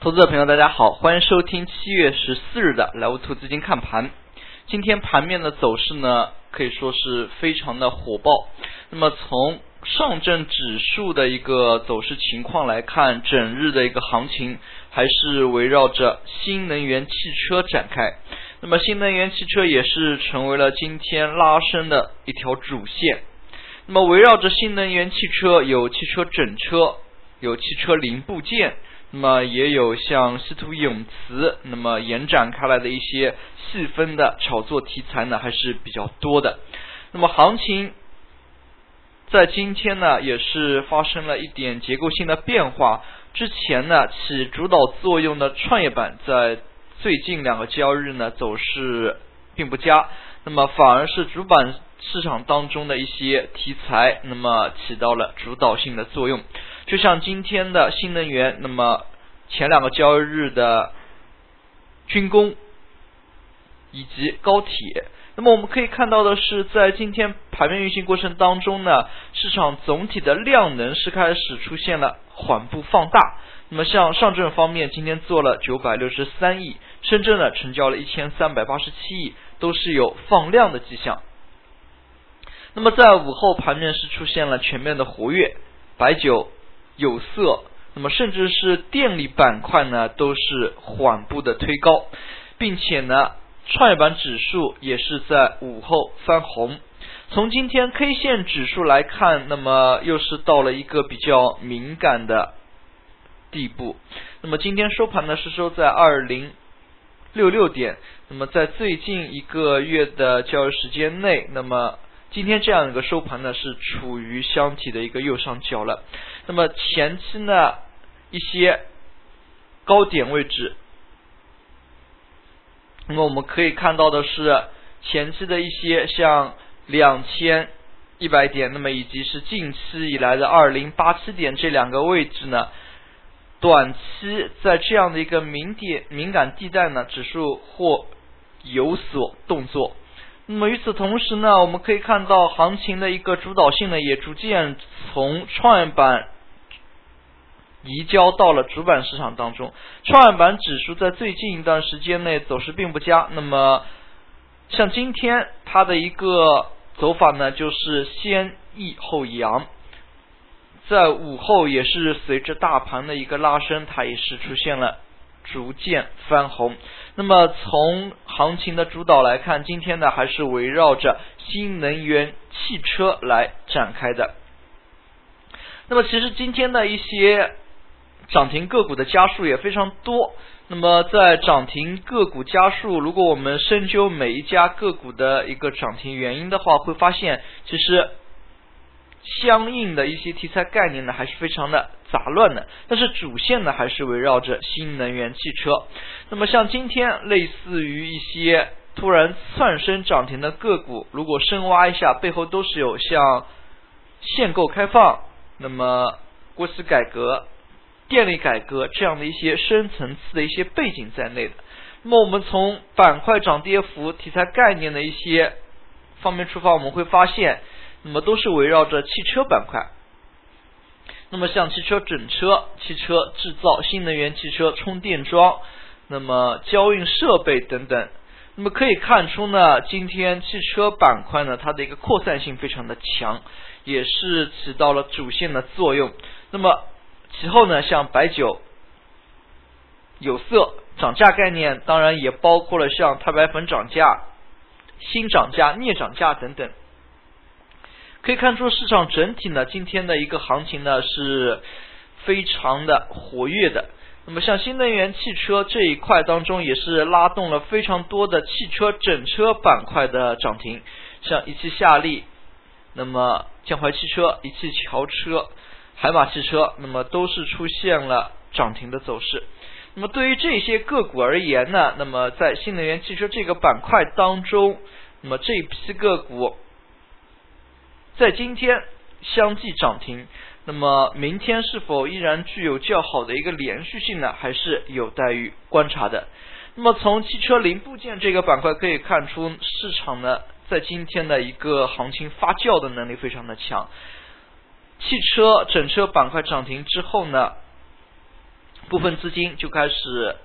投资者朋友，大家好，欢迎收听七月十四日的莱芜兔资金看盘。今天盘面的走势呢，可以说是非常的火爆。那么从上证指数的一个走势情况来看，整日的一个行情还是围绕着新能源汽车展开。那么新能源汽车也是成为了今天拉升的一条主线。那么围绕着新能源汽车，有汽车整车，有汽车零部件。那么也有像稀土永磁，那么延展开来的一些细分的炒作题材呢，还是比较多的。那么行情在今天呢，也是发生了一点结构性的变化。之前呢，起主导作用的创业板在最近两个交易日呢，走势并不佳。那么反而是主板市场当中的一些题材，那么起到了主导性的作用。就像今天的新能源，那么前两个交易日的军工以及高铁，那么我们可以看到的是，在今天盘面运行过程当中呢，市场总体的量能是开始出现了缓步放大。那么像上证方面，今天做了九百六十三亿，深圳呢成交了一千三百八十七亿，都是有放量的迹象。那么在午后盘面是出现了全面的活跃，白酒。有色，那么甚至是电力板块呢，都是缓步的推高，并且呢，创业板指数也是在午后翻红。从今天 K 线指数来看，那么又是到了一个比较敏感的地步。那么今天收盘呢是收在二零六六点，那么在最近一个月的交易时间内，那么。今天这样一个收盘呢，是处于箱体的一个右上角了。那么前期呢，一些高点位置，那么我们可以看到的是前期的一些像两千一百点，那么以及是近期以来的二零八七点这两个位置呢，短期在这样的一个敏点敏感地带呢，指数或有所动作。那么与此同时呢，我们可以看到行情的一个主导性呢，也逐渐从创业板移交到了主板市场当中。创业板指数在最近一段时间内走势并不佳。那么像今天它的一个走法呢，就是先抑后扬，在午后也是随着大盘的一个拉升，它也是出现了。逐渐翻红。那么从行情的主导来看，今天呢还是围绕着新能源汽车来展开的。那么其实今天的一些涨停个股的家数也非常多。那么在涨停个股家数，如果我们深究每一家个股的一个涨停原因的话，会发现其实。相应的一些题材概念呢，还是非常的杂乱的，但是主线呢，还是围绕着新能源汽车。那么像今天类似于一些突然窜升涨停的个股，如果深挖一下，背后都是有像限购开放、那么国企改革、电力改革这样的一些深层次的一些背景在内的。那么我们从板块涨跌幅、题材概念的一些方面出发，我们会发现。那么都是围绕着汽车板块，那么像汽车整车、汽车制造、新能源汽车充电桩，那么交运设备等等，那么可以看出呢，今天汽车板块呢，它的一个扩散性非常的强，也是起到了主线的作用。那么其后呢，像白酒、有色涨价概念，当然也包括了像钛白粉涨价、锌涨价、镍涨价等等。可以看出市场整体呢，今天的一个行情呢是非常的活跃的。那么像新能源汽车这一块当中，也是拉动了非常多的汽车整车板块的涨停，像一汽夏利、那么江淮汽车、一汽轿车、海马汽车，那么都是出现了涨停的走势。那么对于这些个股而言呢，那么在新能源汽车这个板块当中，那么这一批个股。在今天相继涨停，那么明天是否依然具有较好的一个连续性呢？还是有待于观察的。那么从汽车零部件这个板块可以看出，市场呢在今天的一个行情发酵的能力非常的强。汽车整车板块涨停之后呢，部分资金就开始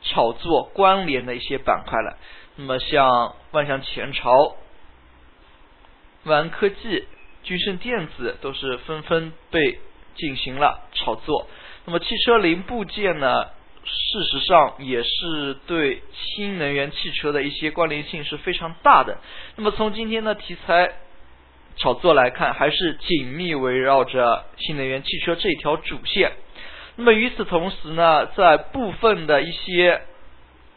炒作关联的一些板块了。那么像万向前朝、万科技、君胜电子都是纷纷被进行了炒作。那么汽车零部件呢，事实上也是对新能源汽车的一些关联性是非常大的。那么从今天的题材炒作来看，还是紧密围绕着新能源汽车这条主线。那么与此同时呢，在部分的一些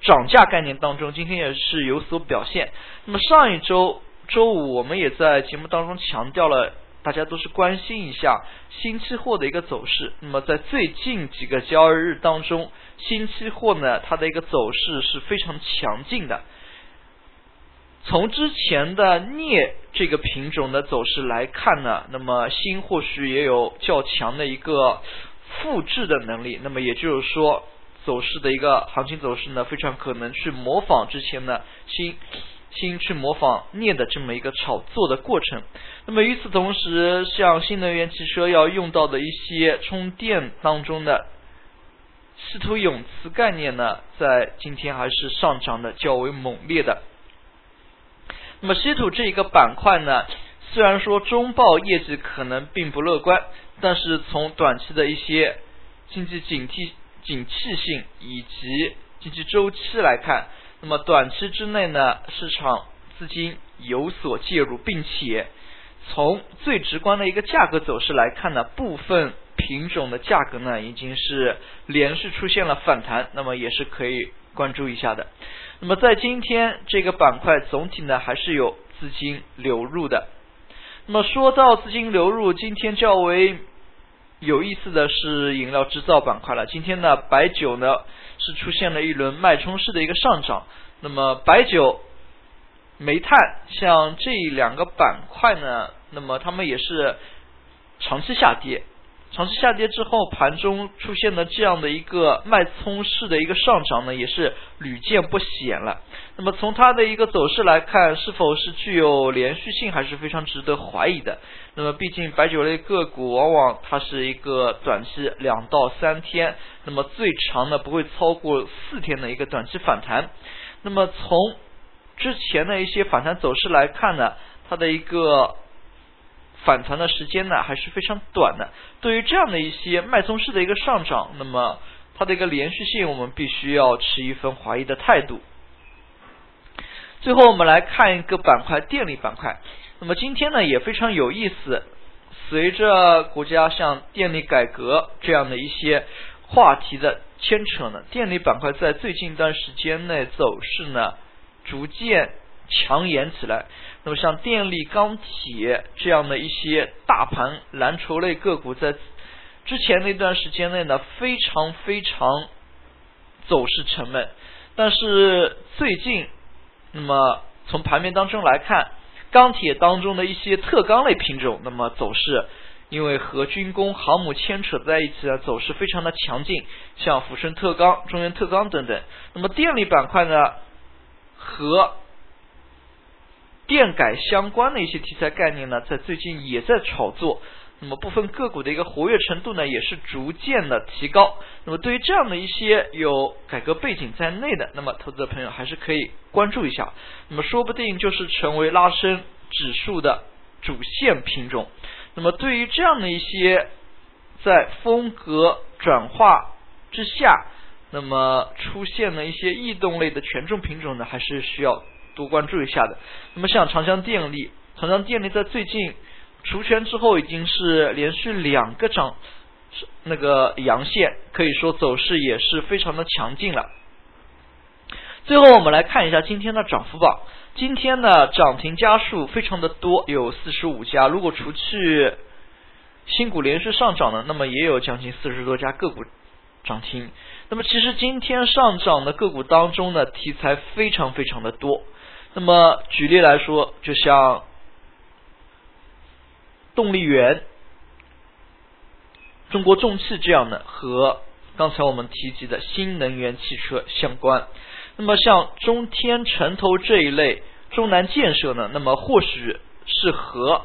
涨价概念当中，今天也是有所表现。那么上一周周五，我们也在节目当中强调了，大家都是关心一下新期货的一个走势。那么在最近几个交易日当中，新期货呢，它的一个走势是非常强劲的。从之前的镍这个品种的走势来看呢，那么新或许也有较强的一个。复制的能力，那么也就是说，走势的一个行情走势呢，非常可能去模仿之前的新新去模仿镍的这么一个炒作的过程。那么与此同时，像新能源汽车要用到的一些充电当中的稀土永磁概念呢，在今天还是上涨的较为猛烈的。那么稀土这一个板块呢？虽然说中报业绩可能并不乐观，但是从短期的一些经济警惕、景气性以及经济周期来看，那么短期之内呢，市场资金有所介入，并且从最直观的一个价格走势来看呢，部分品种的价格呢已经是连续出现了反弹，那么也是可以关注一下的。那么在今天这个板块总体呢还是有资金流入的。那么说到资金流入，今天较为有意思的是饮料制造板块了。今天呢，白酒呢是出现了一轮脉冲式的一个上涨。那么白酒、煤炭像这两个板块呢，那么它们也是长期下跌。长期下跌之后，盘中出现的这样的一个脉冲式的一个上涨呢，也是屡见不鲜了。那么从它的一个走势来看，是否是具有连续性，还是非常值得怀疑的。那么毕竟白酒类个股往往它是一个短期两到三天，那么最长呢不会超过四天的一个短期反弹。那么从之前的一些反弹走势来看呢，它的一个。反弹的时间呢还是非常短的。对于这样的一些脉冲式的一个上涨，那么它的一个连续性，我们必须要持一份怀疑的态度。最后我们来看一个板块，电力板块。那么今天呢也非常有意思，随着国家像电力改革这样的一些话题的牵扯呢，电力板块在最近一段时间内走势呢逐渐。强颜起来，那么像电力、钢铁这样的一些大盘蓝筹类个股，在之前那段时间内呢，非常非常走势沉闷。但是最近，那么从盘面当中来看，钢铁当中的一些特钢类品种，那么走势因为和军工、航母牵扯在一起的走势非常的强劲，像抚顺特钢、中原特钢等等。那么电力板块呢，和电改相关的一些题材概念呢，在最近也在炒作，那么部分个股的一个活跃程度呢，也是逐渐的提高。那么对于这样的一些有改革背景在内的，那么投资者朋友还是可以关注一下。那么说不定就是成为拉升指数的主线品种。那么对于这样的一些在风格转化之下，那么出现了一些异动类的权重品种呢，还是需要。多关注一下的。那么像长江电力，长江电力在最近除权之后，已经是连续两个涨那个阳线，可以说走势也是非常的强劲了。最后我们来看一下今天的涨幅榜，今天呢涨停家数非常的多，有四十五家。如果除去新股连续上涨的，那么也有将近四十多家个股涨停。那么其实今天上涨的个股当中呢，题材非常非常的多。那么举例来说，就像动力源、中国重汽这样的，和刚才我们提及的新能源汽车相关。那么像中天、城投这一类中南建设呢，那么或许是和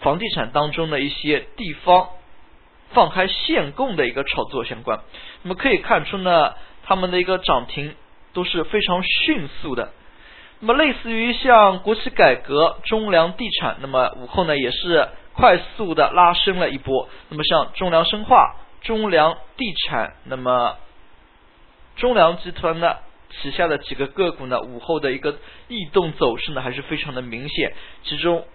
房地产当中的一些地方放开限供的一个炒作相关。那么可以看出呢，他们的一个涨停都是非常迅速的。那么类似于像国企改革、中粮地产，那么午后呢也是快速的拉升了一波。那么像中粮生化、中粮地产，那么中粮集团呢旗下的几个个股呢，午后的一个异动走势呢还是非常的明显。其中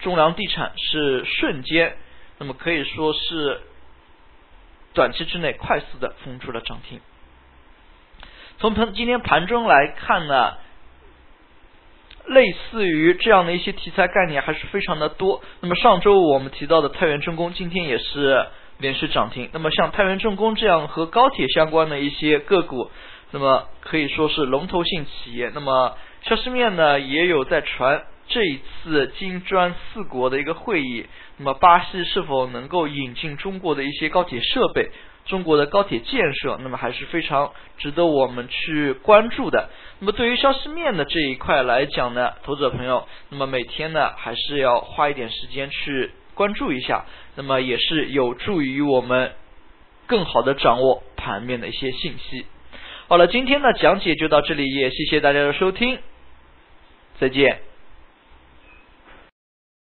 中粮地产是瞬间，那么可以说是短期之内快速的封住了涨停。从盘今天盘中来看呢。类似于这样的一些题材概念还是非常的多。那么上周我们提到的太原重工今天也是连续涨停。那么像太原重工这样和高铁相关的一些个股，那么可以说是龙头性企业。那么消息面呢也有在传这一次金砖四国的一个会议，那么巴西是否能够引进中国的一些高铁设备？中国的高铁建设，那么还是非常值得我们去关注的。那么对于消息面的这一块来讲呢，投资者朋友，那么每天呢还是要花一点时间去关注一下，那么也是有助于我们更好的掌握盘面的一些信息。好了，今天的讲解就到这里，也谢谢大家的收听，再见。